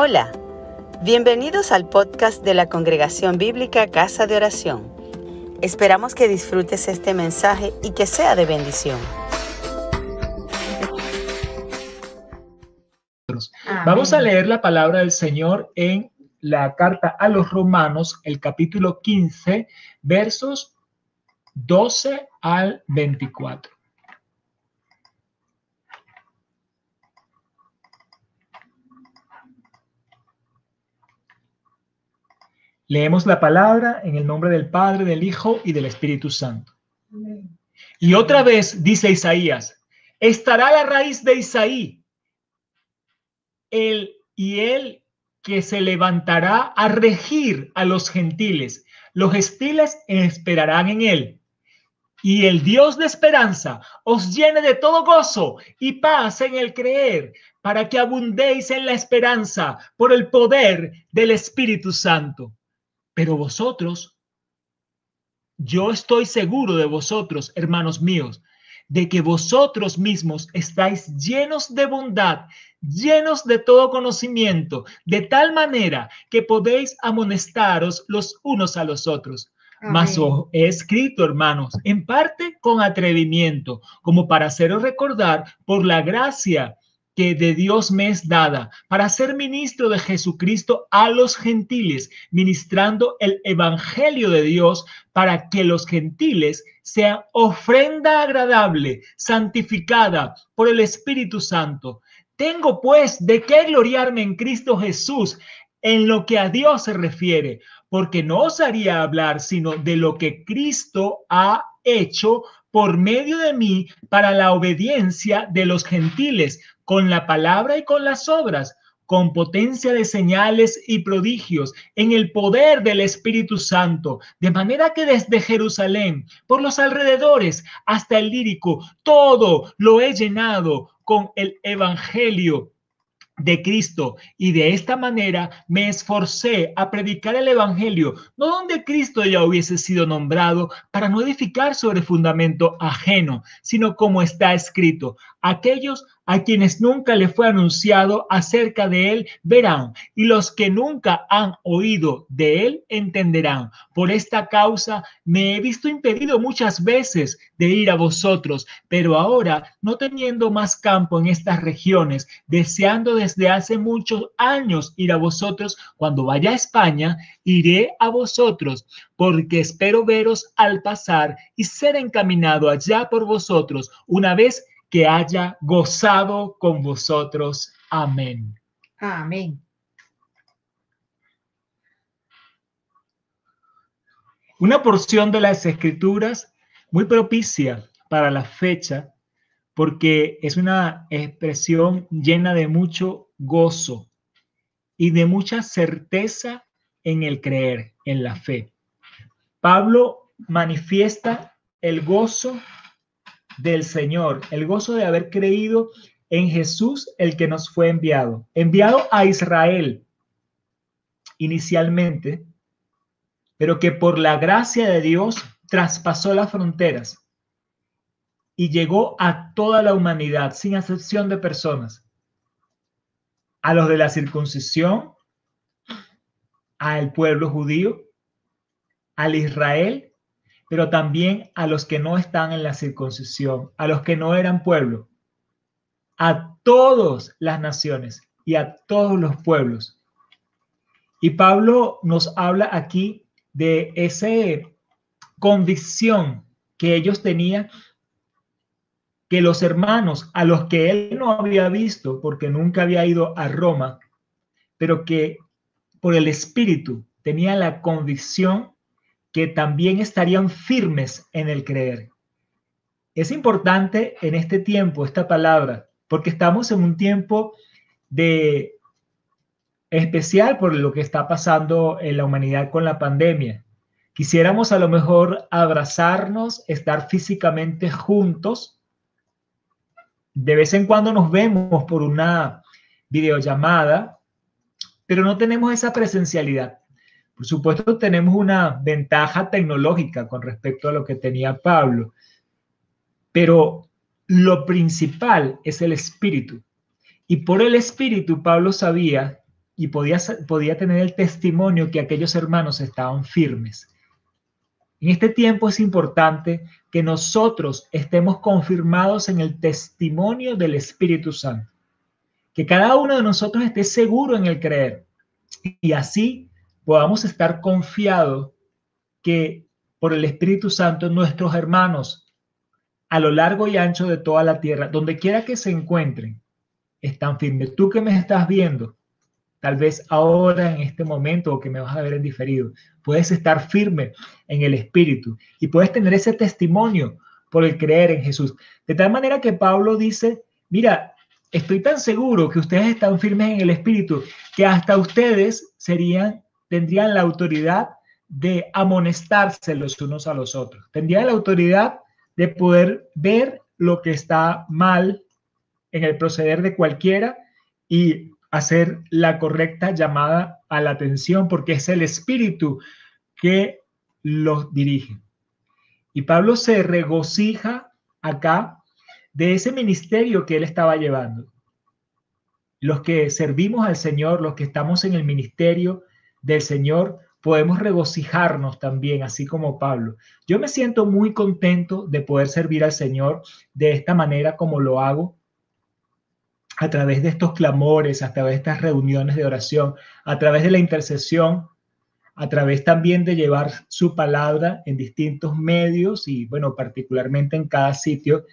Hola, bienvenidos al podcast de la Congregación Bíblica Casa de Oración. Esperamos que disfrutes este mensaje y que sea de bendición. Vamos a leer la palabra del Señor en la carta a los romanos, el capítulo 15, versos 12 al 24. Leemos la palabra en el nombre del Padre, del Hijo y del Espíritu Santo. Y otra vez dice Isaías, estará la raíz de Isaí, él y él que se levantará a regir a los gentiles. Los gentiles esperarán en él. Y el Dios de esperanza os llene de todo gozo y paz en el creer, para que abundéis en la esperanza por el poder del Espíritu Santo pero vosotros, yo estoy seguro de vosotros, hermanos míos, de que vosotros mismos estáis llenos de bondad, llenos de todo conocimiento, de tal manera que podéis amonestaros los unos a los otros. Mas os he escrito, hermanos, en parte con atrevimiento, como para haceros recordar por la gracia que de Dios me es dada para ser ministro de Jesucristo a los gentiles, ministrando el Evangelio de Dios para que los gentiles sean ofrenda agradable, santificada por el Espíritu Santo. Tengo pues de qué gloriarme en Cristo Jesús en lo que a Dios se refiere, porque no osaría hablar sino de lo que Cristo ha hecho por medio de mí para la obediencia de los gentiles, con la palabra y con las obras, con potencia de señales y prodigios, en el poder del Espíritu Santo, de manera que desde Jerusalén, por los alrededores, hasta el lírico, todo lo he llenado con el Evangelio de Cristo. Y de esta manera me esforcé a predicar el Evangelio, no donde Cristo ya hubiese sido nombrado, para no edificar sobre fundamento ajeno, sino como está escrito, aquellos a quienes nunca le fue anunciado acerca de él verán, y los que nunca han oído de él entenderán. Por esta causa me he visto impedido muchas veces de ir a vosotros, pero ahora, no teniendo más campo en estas regiones, deseando desde hace muchos años ir a vosotros, cuando vaya a España, iré a vosotros, porque espero veros al pasar y ser encaminado allá por vosotros, una vez que haya gozado con vosotros. Amén. Amén. Una porción de las escrituras muy propicia para la fecha porque es una expresión llena de mucho gozo y de mucha certeza en el creer, en la fe. Pablo manifiesta el gozo del Señor, el gozo de haber creído en Jesús, el que nos fue enviado, enviado a Israel inicialmente, pero que por la gracia de Dios traspasó las fronteras y llegó a toda la humanidad, sin excepción de personas, a los de la circuncisión, al pueblo judío, al Israel pero también a los que no están en la circuncisión, a los que no eran pueblo, a todas las naciones y a todos los pueblos. Y Pablo nos habla aquí de esa convicción que ellos tenían que los hermanos a los que él no había visto porque nunca había ido a Roma, pero que por el Espíritu tenía la convicción que también estarían firmes en el creer. Es importante en este tiempo esta palabra, porque estamos en un tiempo de especial por lo que está pasando en la humanidad con la pandemia. Quisiéramos a lo mejor abrazarnos, estar físicamente juntos. De vez en cuando nos vemos por una videollamada, pero no tenemos esa presencialidad. Por supuesto, tenemos una ventaja tecnológica con respecto a lo que tenía Pablo, pero lo principal es el espíritu. Y por el espíritu, Pablo sabía y podía, podía tener el testimonio que aquellos hermanos estaban firmes. En este tiempo es importante que nosotros estemos confirmados en el testimonio del Espíritu Santo, que cada uno de nosotros esté seguro en el creer y así podamos estar confiados que por el Espíritu Santo nuestros hermanos a lo largo y ancho de toda la tierra, donde quiera que se encuentren, están firmes. Tú que me estás viendo, tal vez ahora en este momento o que me vas a ver en diferido, puedes estar firme en el Espíritu y puedes tener ese testimonio por el creer en Jesús. De tal manera que Pablo dice, mira, estoy tan seguro que ustedes están firmes en el Espíritu que hasta ustedes serían, tendrían la autoridad de amonestarse los unos a los otros. Tendrían la autoridad de poder ver lo que está mal en el proceder de cualquiera y hacer la correcta llamada a la atención, porque es el espíritu que los dirige. Y Pablo se regocija acá de ese ministerio que él estaba llevando. Los que servimos al Señor, los que estamos en el ministerio del Señor, podemos regocijarnos también, así como Pablo. Yo me siento muy contento de poder servir al Señor de esta manera como lo hago, a través de estos clamores, a través de estas reuniones de oración, a través de la intercesión, a través también de llevar su palabra en distintos medios y, bueno, particularmente en cada sitio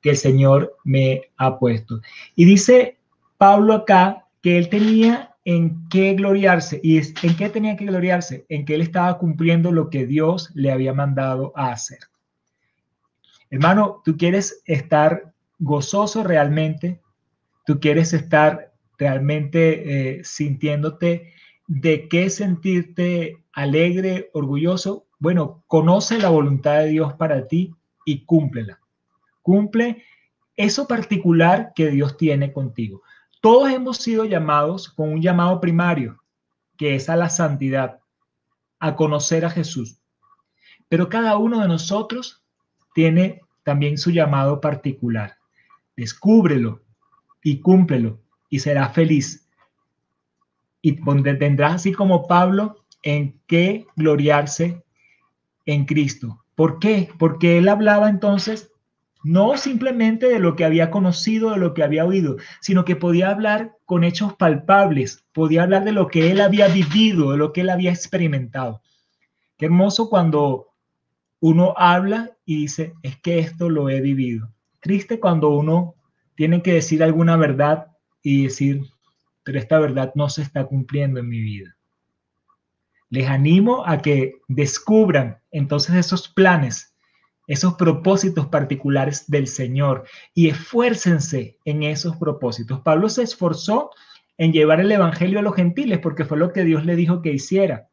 que el Señor me ha puesto. Y dice Pablo acá que él tenía en qué gloriarse. ¿Y en qué tenía que gloriarse? En que él estaba cumpliendo lo que Dios le había mandado a hacer. Hermano, tú quieres estar gozoso realmente, tú quieres estar realmente eh, sintiéndote de qué sentirte alegre, orgulloso. Bueno, conoce la voluntad de Dios para ti y cúmplela. Cumple eso particular que Dios tiene contigo. Todos hemos sido llamados con un llamado primario, que es a la santidad, a conocer a Jesús. Pero cada uno de nosotros tiene también su llamado particular. Descúbrelo y cúmplelo y será feliz. Y tendrás así como Pablo en qué gloriarse en Cristo. ¿Por qué? Porque él hablaba entonces no simplemente de lo que había conocido, de lo que había oído, sino que podía hablar con hechos palpables, podía hablar de lo que él había vivido, de lo que él había experimentado. Qué hermoso cuando uno habla y dice, es que esto lo he vivido. Triste cuando uno tiene que decir alguna verdad y decir, pero esta verdad no se está cumpliendo en mi vida. Les animo a que descubran entonces esos planes esos propósitos particulares del Señor y esfuércense en esos propósitos. Pablo se esforzó en llevar el Evangelio a los gentiles porque fue lo que Dios le dijo que hiciera.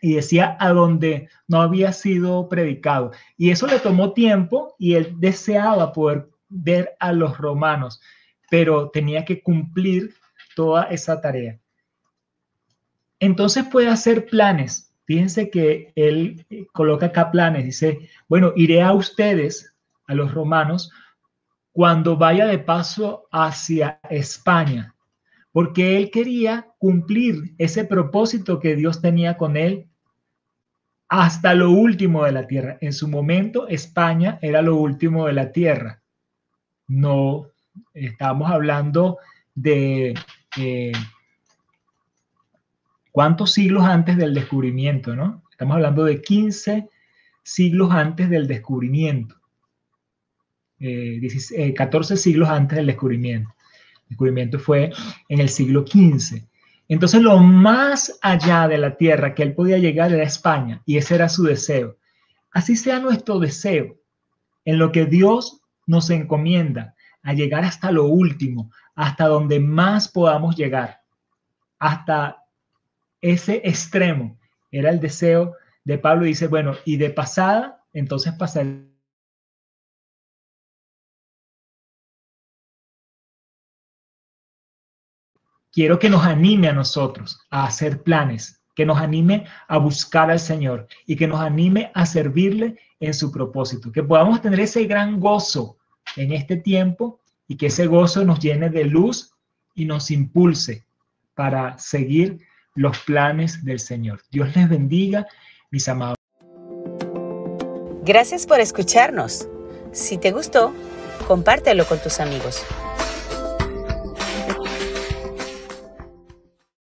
Y decía a donde no había sido predicado. Y eso le tomó tiempo y él deseaba poder ver a los romanos, pero tenía que cumplir toda esa tarea. Entonces puede hacer planes Fíjense que él eh, coloca acá planes, dice, bueno, iré a ustedes, a los romanos, cuando vaya de paso hacia España, porque él quería cumplir ese propósito que Dios tenía con él hasta lo último de la tierra. En su momento, España era lo último de la tierra. No, estamos hablando de... Eh, ¿Cuántos siglos antes del descubrimiento, no? Estamos hablando de 15 siglos antes del descubrimiento. 14 eh, eh, siglos antes del descubrimiento. El descubrimiento fue en el siglo XV. Entonces, lo más allá de la tierra que él podía llegar era España, y ese era su deseo. Así sea nuestro deseo, en lo que Dios nos encomienda, a llegar hasta lo último, hasta donde más podamos llegar, hasta ese extremo era el deseo de Pablo. Dice, bueno, y de pasada, entonces pasar quiero que nos anime a nosotros a hacer planes, que nos anime a buscar al Señor y que nos anime a servirle en su propósito, que podamos tener ese gran gozo en este tiempo y que ese gozo nos llene de luz y nos impulse para seguir los planes del Señor. Dios les bendiga, mis amados. Gracias por escucharnos. Si te gustó, compártelo con tus amigos.